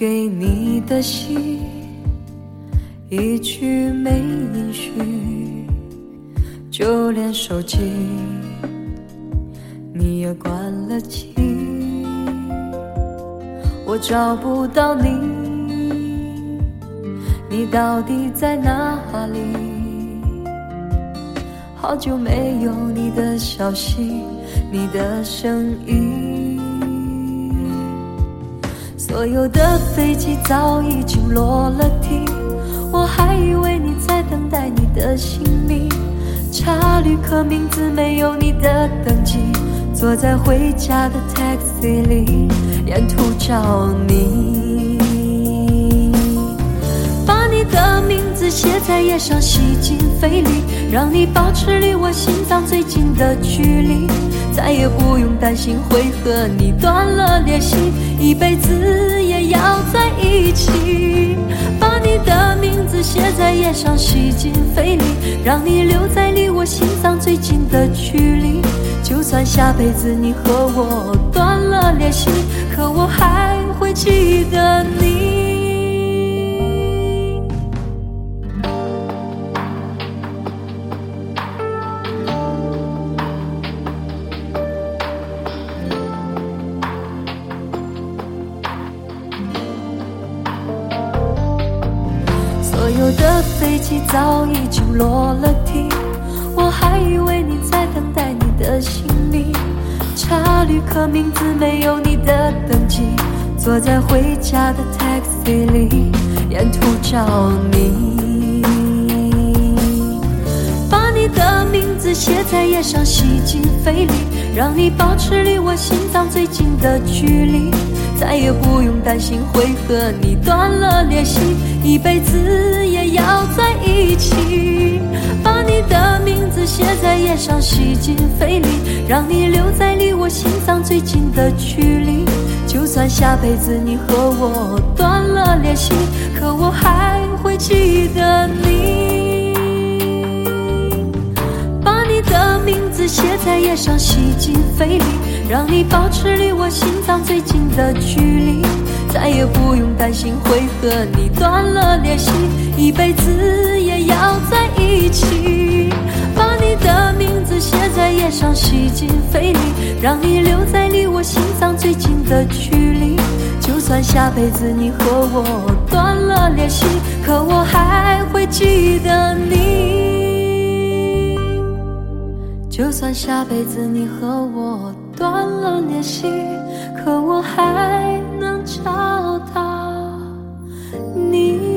给你的信，一句没音讯，就连手机你也关了机，我找不到你，你到底在哪里？好久没有你的消息，你的声音。所有的飞机早已经落了地，我还以为你在等待你的行李。查旅客名字没有你的登记，坐在回家的 taxi 里，沿途找你。把你的名字写在页上，吸进肺里，让你保持离我心脏最近的距离。再也不用担心会和你断了联系，一辈子也要在一起。把你的名字写在页上，吸进肺里，让你留在离我心脏最近的距离。就算下辈子你和我断了联系，可我还会记得你。机早已经落了地，我还以为你在等待你的行李。查旅客名字没有你的登记，坐在回家的 taxi 里，沿途找你。把你的名字写在页上，吸进肺里，让你保持离我心脏最近的距离。再也不用担心会和你断了联系，一辈子也要在一起。把你的名字写在页上，吸进肺里，让你留在离我心脏最近的距离。就算下辈子你和我断了联系，可我还会记得你。把你的名字写在页上，吸进肺里，让你保持离我心脏最近的距离。再也不用担心会和你断了联系，一辈子也要在一起。把你的名字写在页上，吸进肺里，让你留在离我心脏最近的距离。就算下辈子你和我断了联系，可我算下辈子你和我断了联系，可我还能找到你。